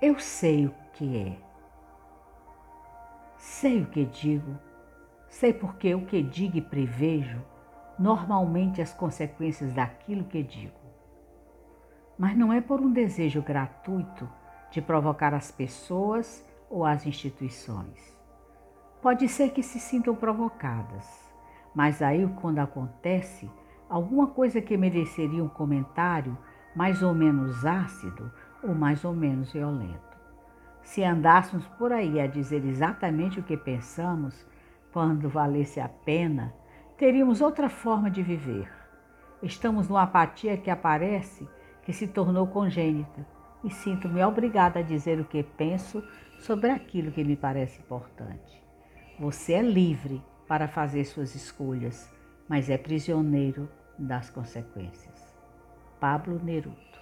Eu sei o que é. Sei o que digo. Sei porque o que digo e prevejo normalmente as consequências daquilo que digo. Mas não é por um desejo gratuito de provocar as pessoas ou as instituições. Pode ser que se sintam provocadas, mas aí quando acontece alguma coisa que mereceria um comentário mais ou menos ácido ou mais ou menos violento. Se andássemos por aí a dizer exatamente o que pensamos, quando valesse a pena, teríamos outra forma de viver. Estamos numa apatia que aparece que se tornou congênita e sinto-me obrigada a dizer o que penso sobre aquilo que me parece importante. Você é livre para fazer suas escolhas, mas é prisioneiro das consequências. Pablo Neruda